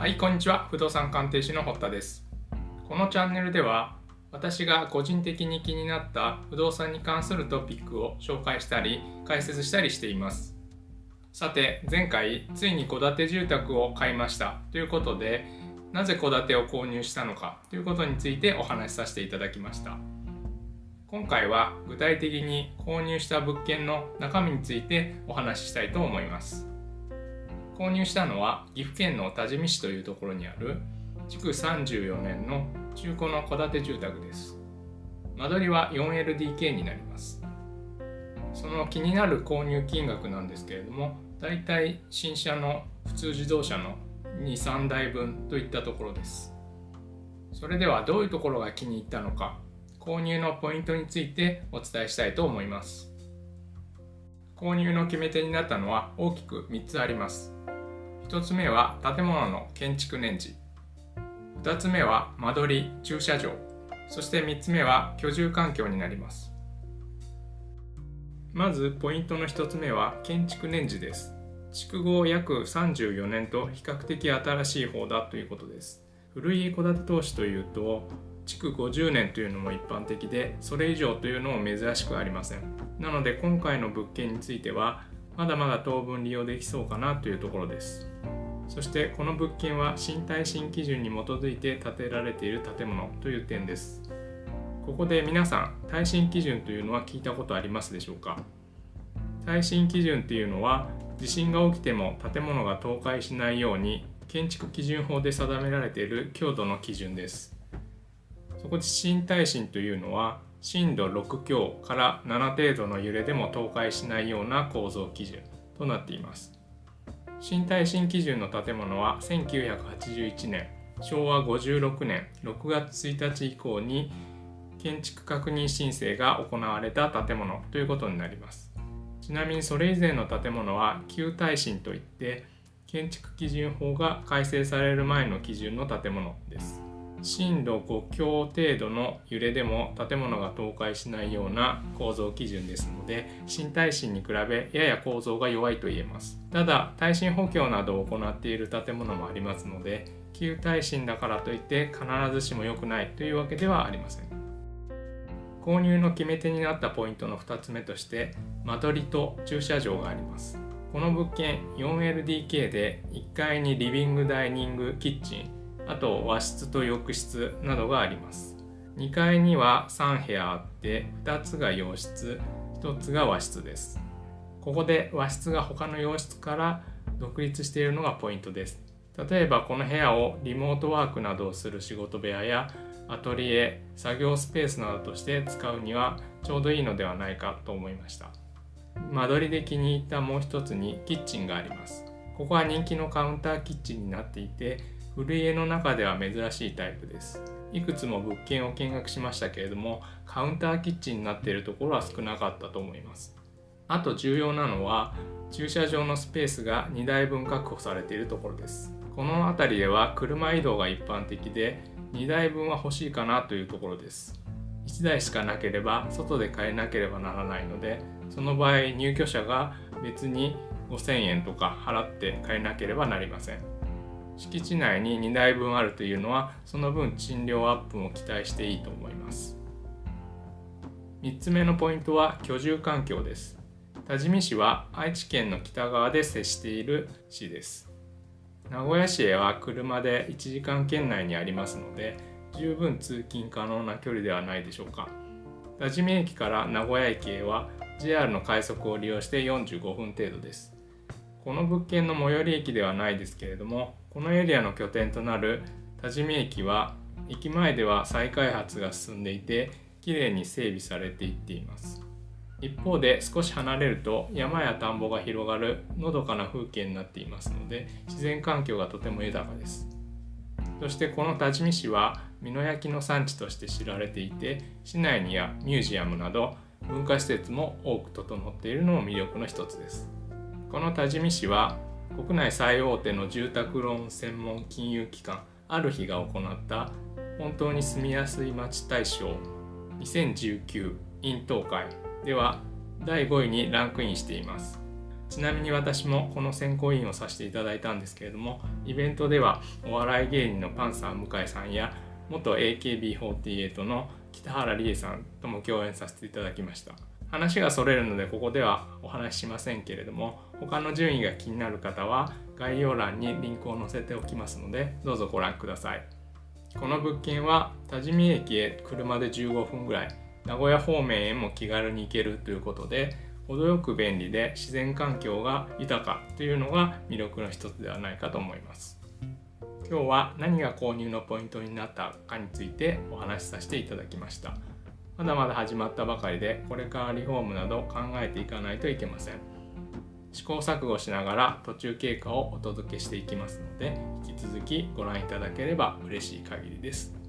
はいこんにちは。不動産鑑定士の堀田です。このチャンネルでは私が個人的に気になった不動産に関するトピックを紹介したり解説したりしています。さて前回ついに戸建て住宅を買いました。ということでなぜ戸建てを購入したのかということについてお話しさせていただきました。今回は具体的に購入した物件の中身についてお話ししたいと思います。購入したのは岐阜県の多治見市というところにある築34年の中古の戸建て住宅です。間取りは 4LDK になります。その気になる購入金額なんですけれどもだいたい新車の普通自動車の23台分といったところです。それではどういうところが気に入ったのか購入のポイントについてお伝えしたいと思います。購入の決め手になったのは大きく3つあります。1つ目は建物の建築年次。2つ目は間取り駐車場。そして3つ目は居住環境になります。まずポイントの1つ目は建築年次です。築後約34年と比較的新しい方だということです。古い戸建て投資というと築50年というのも一般的でそれ以上というのも珍しくありません。なので今回の物件についてはまだまだ当分利用できそうかなというところです。そしてこの物件は新耐震基準に基づいて建てられている建物という点です。ここで皆さん耐震基準というのは聞いたことありますでしょうか？耐震基準っていうのは地震が起きても建物が倒壊しないように建築基準法で定められている強度の基準です。そこで新耐震というのは震度6強から7程度の揺れでも倒壊しないような構造基準となっています。新耐震基準の建物は1981年昭和56年6月1日以降に建築確認申請が行われた建物ということになります。ちなみにそれ以前の建物は旧耐震といって建築基準法が改正される前の基準の建物です。震度5強程度の揺れでも建物が倒壊しないような構造基準ですので新耐震に比べやや構造が弱いと言えます。ただ耐震補強などを行っている建物もありますので旧耐震だからといって必ずしも良くないというわけではありません。購入の決め手になったポイントの2つ目として間取りと駐車場があります。この物件 4LDK で1階にリビングダイニングキッチンあと和室と浴室などがあります。2階には3部屋あって2つが洋室1つが和室です。ここで和室が他の洋室から独立しているのがポイントです。例えばこの部屋をリモートワークなどをする仕事部屋やアトリエ作業スペースなどとして使うにはちょうどいいのではないかと思いました。間取りで気に入ったもう一つにキッチンがあります。ここは人気のカウンターキッチンになっていて古家の中では珍しいタイプです。いくつも物件を見学しましたけれどもカウンターキッチンになっているところは少なかったと思います。あと重要なのは駐車場のスペースが2台分確保されているところです。この辺りでは車移動が一般的で2台分は欲しいかなというところです。1台しかなければ外で買えなければならないのでその場合入居者が別に5000円とか払って買えなければなりません。敷地内に2台分あるというのはその分賃料アップも期待していいと思います。3つ目のポイントは居住環境です。多治見市は愛知県の北側で接している市です。名古屋市へは車で1時間圏内にありますので十分通勤可能な距離ではないでしょうか。多治見駅から名古屋駅へは JR の快速を利用して45分程度です。この物件の最寄り駅ではないですけれどもこのエリアの拠点となる多治見駅は駅前では再開発が進んでいてきれいに整備されていっています。一方で少し離れると山や田んぼが広がるのどかな風景になっていますので自然環境がとても豊かです。そしてこの多治見市は美濃焼の産地として知られていて市内にはミュージアムなど文化施設も多く整っているのも魅力の一つです。この多治見市は国内最大手の住宅ローン専門金融機関ある日が行った本当に住みやすい街大賞2019 in 東海では第5位にランクインしています。ちなみに私もこの選考委員をさせていただいたんですけれどもイベントではお笑い芸人のパンサー向井さんや元 AKB48 の北原理恵さんとも共演させていただきました。話がそれるのでここではお話ししませんけれども他の順位が気になる方は概要欄にリンクを載せておきますのでどうぞご覧ください。この物件は多治見駅へ車で15分ぐらい名古屋方面へも気軽に行けるということで程よく便利で自然環境が豊かというのが魅力の一つではないかと思います。今日は何が購入のポイントになったかについてお話しさせていただきました。まだまだ始まったばかりでこれからリフォームなど考えていかないといけません。試行錯誤しながら途中経過をお届けしていきますので引き続きご覧いただければ嬉しい限りです。